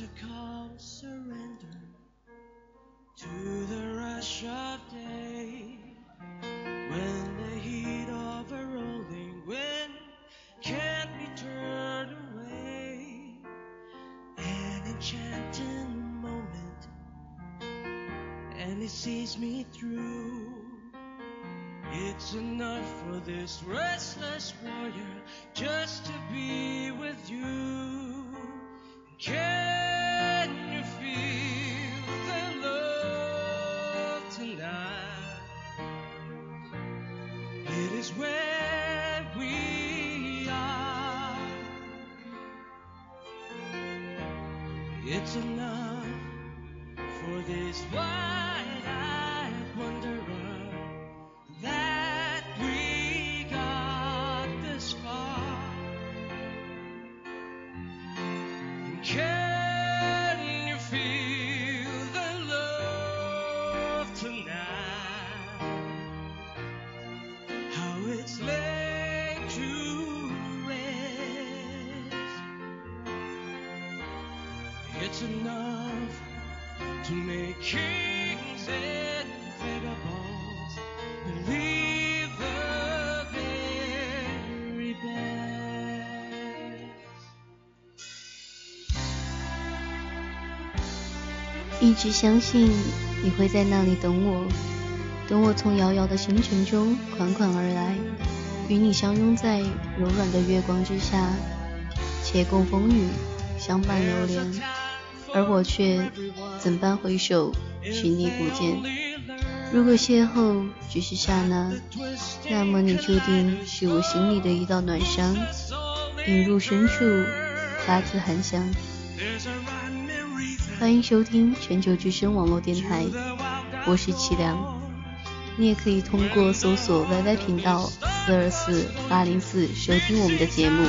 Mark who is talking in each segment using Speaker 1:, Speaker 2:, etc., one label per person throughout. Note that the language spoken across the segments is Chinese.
Speaker 1: A calm surrender to the rush of day when the heat of a rolling wind can't be turned away. An enchanting moment, and it sees me through. It's enough for this restless warrior just to be with you. It's enough for this wide-eyed
Speaker 2: 直相信你会在那里等我，等我从遥遥的星辰中款款而来，与你相拥在柔软的月光之下，且共风雨，相伴流连。而我却怎般回首，寻你不见。如果邂逅只是刹那，那么你注定是我心里的一道暖伤，引入深处，发自寒香。欢迎收听全球之声网络电台，我是齐良。你也可以通过搜索 YY 频道四二四八零四收听我们的节目。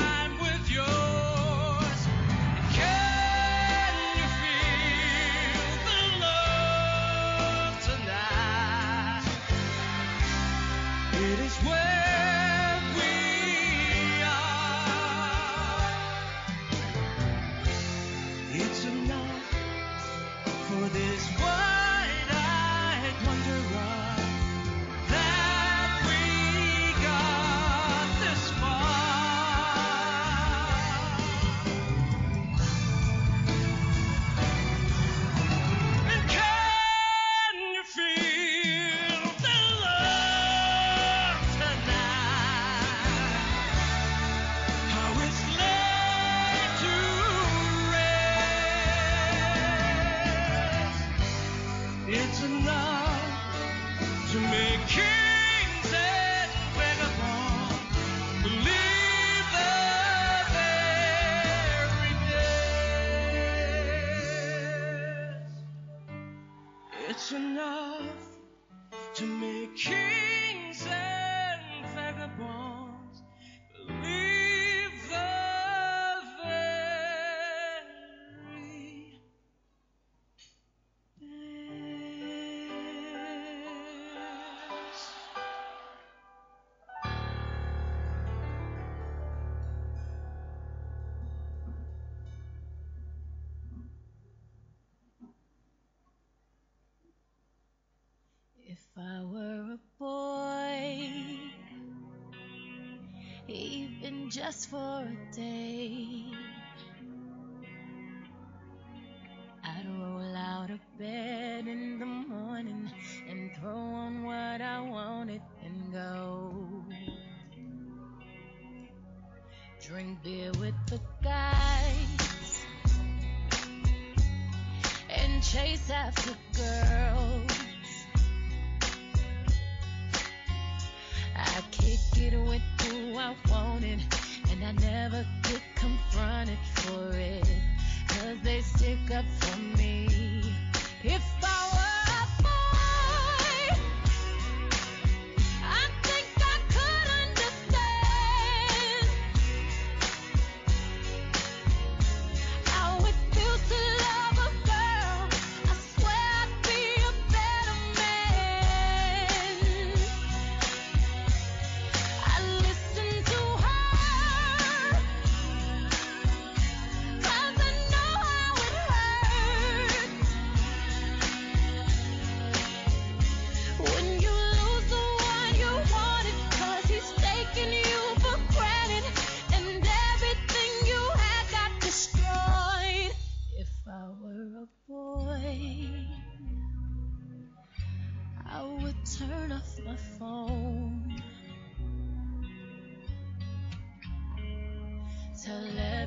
Speaker 1: I were a boy, even just for a day,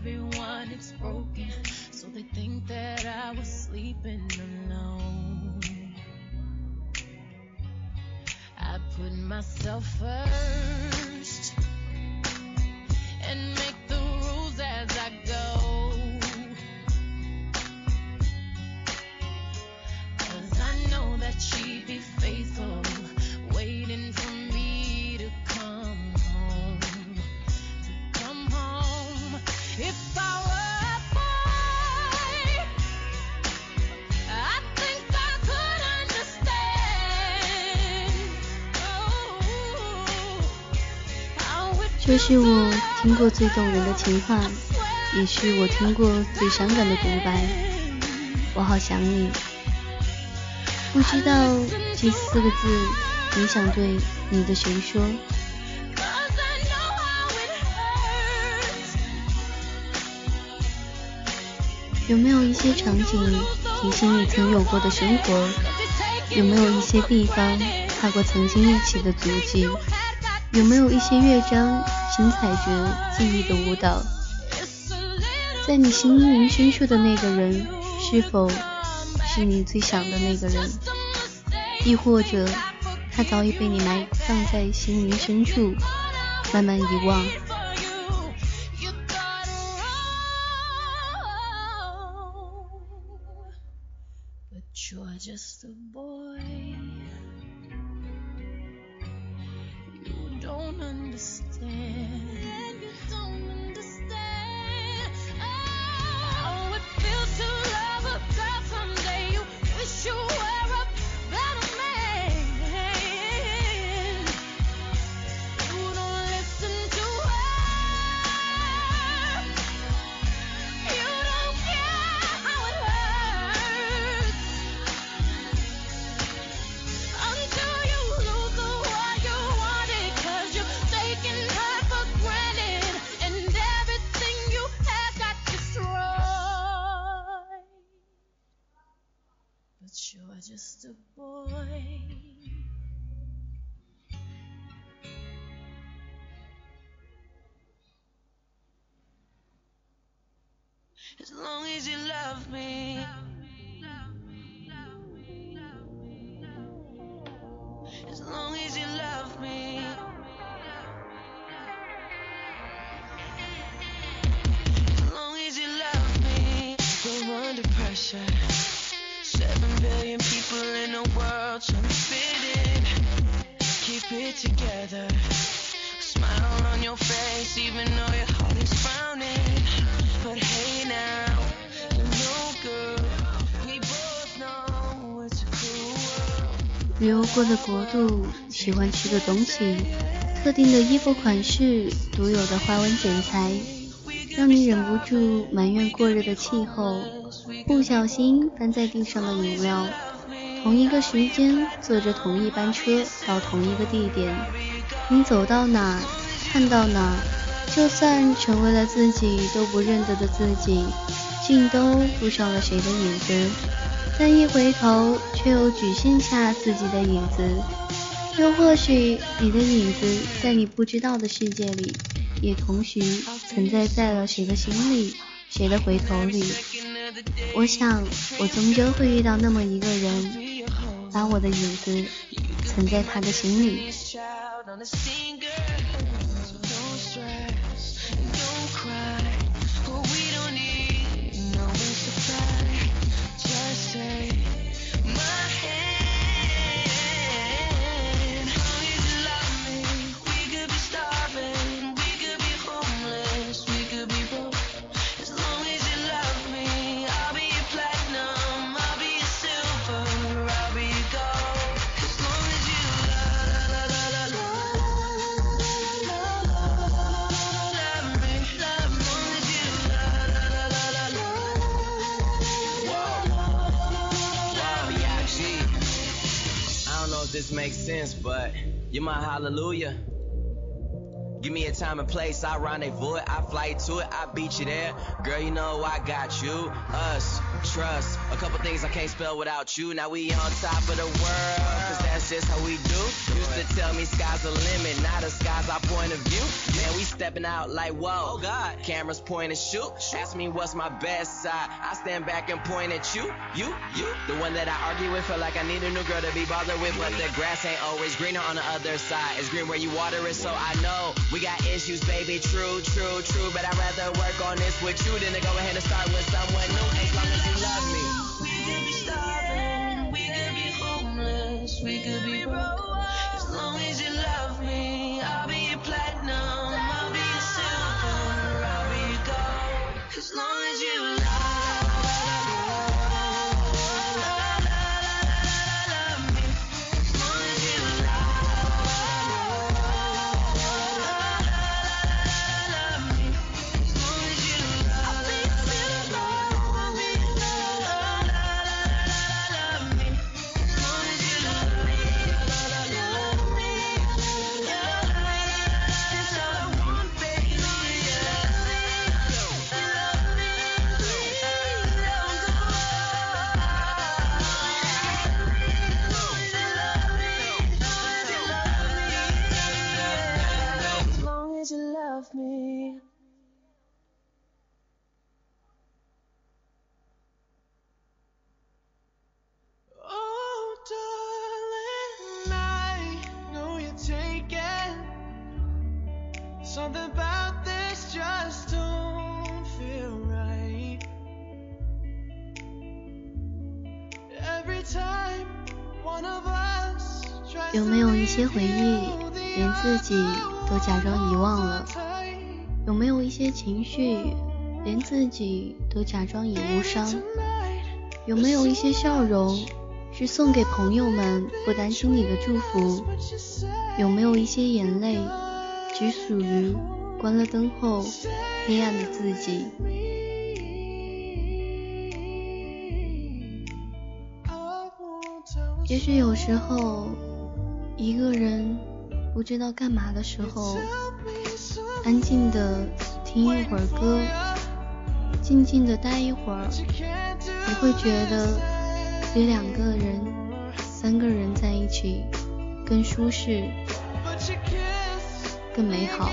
Speaker 1: everyone it's broken, so they think that I was sleeping alone. I put myself first and make
Speaker 3: 是我听过最动人的情话，也是我听过最伤感的独白。我好想你，不知道这四个字你想对你的谁说？有没有一些场景提醒你曾有过的生活？有没有一些地方踏过曾经一起的足迹？有没有一些乐章轻踩着记忆的舞蹈？在你心灵深处的那个人，是否是你最想的那个人？亦或者，他早已被你埋葬在心灵深处，慢慢遗忘
Speaker 1: ？But you're just a boy. Together. Smile on your face, even though your heart is frowning. But hey now, you're no good. We both know it's a cruel world.
Speaker 3: 旅游过的国度，喜欢吃的东西，特定的衣服款式，独有的花纹剪裁，让你忍不住埋怨过热的气候，不小心翻在地上的饮料。同一个时间，坐着同一班车到同一个地点，你走到哪，看到哪，就算成为了自己都不认得的自己，竟都附上了谁的影子。但一回头，却又只剩下自己的影子。又或许，你的影子在你不知道的世界里，也同时存在在了谁的心里，谁的回头里。我想，我终究会遇到那么一个人，把我的影子存在他的心里。
Speaker 4: Know if this makes sense, but you're my hallelujah. Give me a time and place, I rendezvous it, I fly to it, I beat you there. Girl, you know I got you, us. trust. A couple things I can't spell without you. Now we on top of the world, that's just how we do. Used to tell me sky's the limit, now the sky's our point of view. Man, we stepping out like whoa. Oh God. Cameras point and shoot. Ask me what's my best side. I stand back and point at you, you, you. The one that I argue with, feel like I need a new girl to be bothered with. But the grass ain't always greener on the other side. It's green where you water it, so I know we got issues, baby. True, true, true. But I'd rather work on this with you than to go ahead and start with someone new. As long as you love me.
Speaker 5: We could be broke. As long as you love me,
Speaker 6: 有没有一些回忆连自己都假装遗忘了有没有一些情绪，连自己都假装已无伤？有没有一些笑容，是送给朋友们不担心你的祝福？有没有一些眼泪，只属于关了灯后黑暗的自己？也许有时候，一个人不知道干嘛的时候，安静的听一会儿歌，静静的待一会儿，你会觉得比两个人、三个人在一起更舒适、更美好。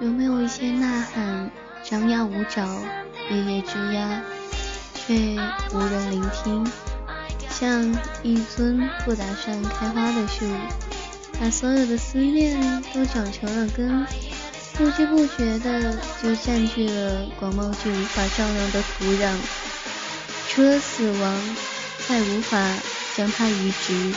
Speaker 6: 有没有一些呐喊，张牙舞爪，夜夜吱呀，却无人聆听？像一尊不打算开花的树，把所有的思念都长成了根，
Speaker 3: 不知不觉的就占据了广袤却无法丈量的土壤，除了死亡，再无法将它移植。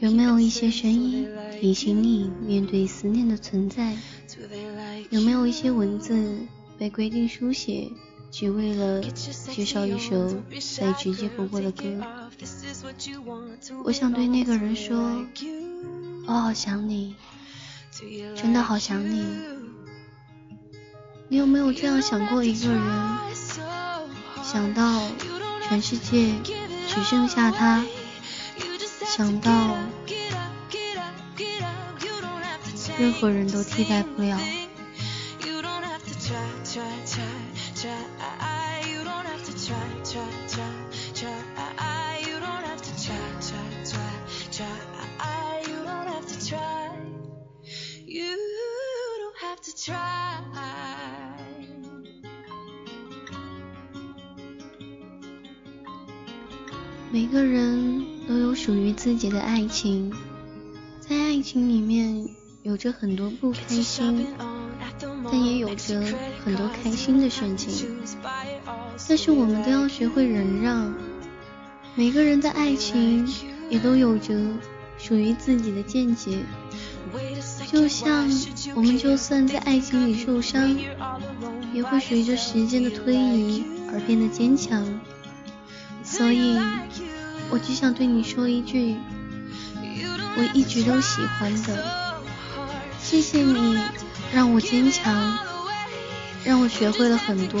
Speaker 3: 有没有一些声音提醒你面对思念的存在？有没有一些文字被规定书写，只为了介绍一首再直接不过的歌？我想对那个人说，我好想你，真的好想你。你有没有这样想过一个人？想到。全世界只剩下他，想到任何人都替代不了。每个人都有属于自己的爱情，在爱情里面有着很多不开心，但也有着很多开心的事情。但是我们都要学会忍让。每个人的爱情也都有着属于自己的见解，就像我们就算在爱情里受伤，也会随着时间的推移而变得坚强。所以，我只想对你说一句，我一直都喜欢的，谢谢你让我坚强，
Speaker 2: 让我学会了很多。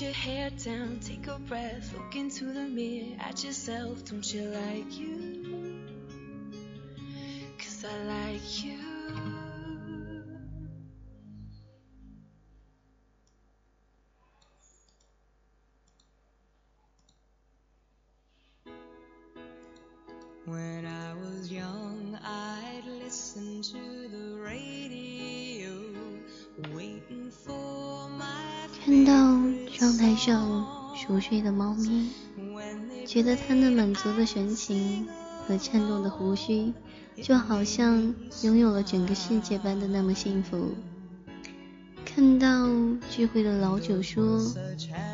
Speaker 7: Your hair down, take a breath, look into the mirror at yourself. Don't you like you?
Speaker 2: 觉得他那满足的神情和颤动的胡须，就好像拥有了整个世界般的那么幸福。看到聚会的老九说，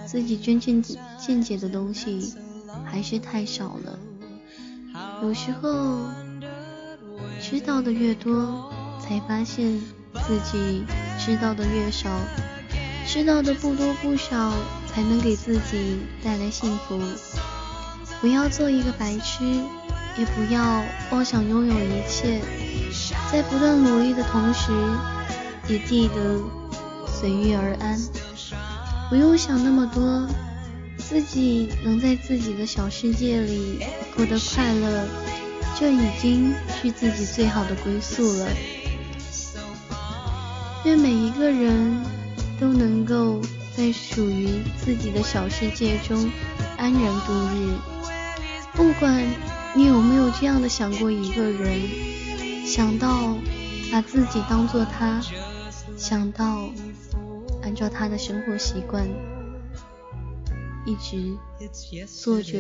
Speaker 2: 自己真正见解的东西还是太少了。有时候知道的越多，才发现自己知道的越少。知道的不多不少，才能给自己带来幸福。不要做一个白痴，也不要妄想拥有一切。在不断努力的同时，也记得随遇而安。不用想那么多，自己能在自己的小世界里过得快乐，这已经是自己最好的归宿了。愿每一个人都能够在属于自己的小世界中安然度日。不管你有没有这样的想过一个人，想到把自己当做他，想到按照他的生活习惯，一直做着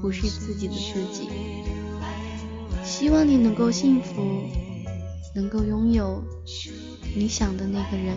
Speaker 2: 不是自己的自己。希望你能够幸福，能够拥有你想的那个人。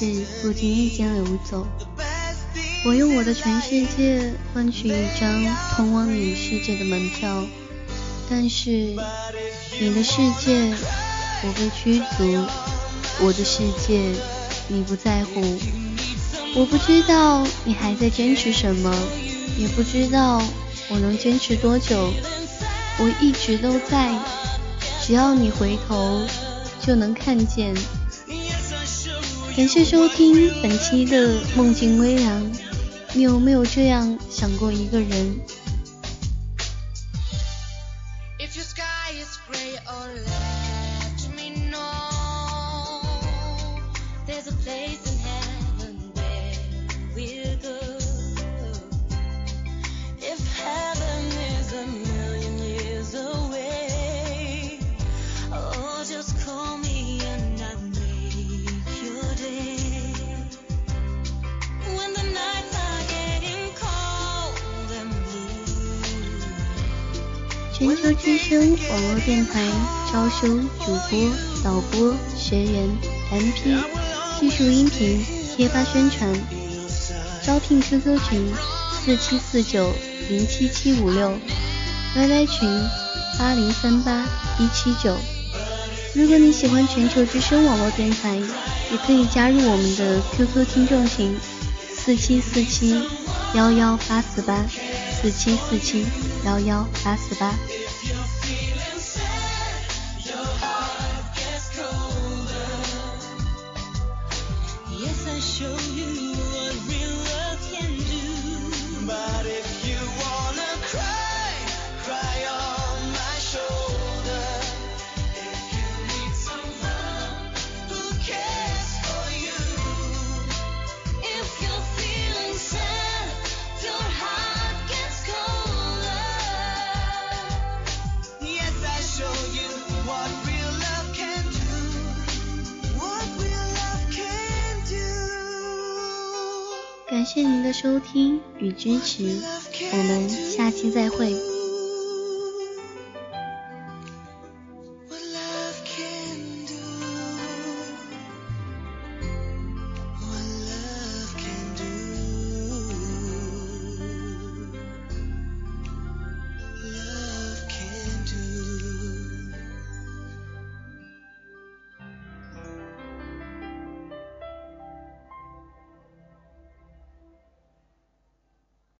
Speaker 3: 是不经意间流走。我用我的全世界换取一张通往你世界的门票，但是你的世界我被驱逐，我的世界你不在乎。我不知道你还在坚持什么，也不知道我能坚持多久。我一直都在，只要你回头就能看见。感谢收听本期的梦境微凉。你有没有这样想过一个人？全球之声网络电台招收主播、导播、学员、MP、技术音频、贴吧宣传，招聘 QQ 群四七四九零七七五六，YY 群八零三八一七九。如果你喜欢全球之声网络电台，也可以加入我们的 QQ 听众群四七四七幺幺八四八。四七四七幺幺八四八。谢您的收听与支持，我们下期再会。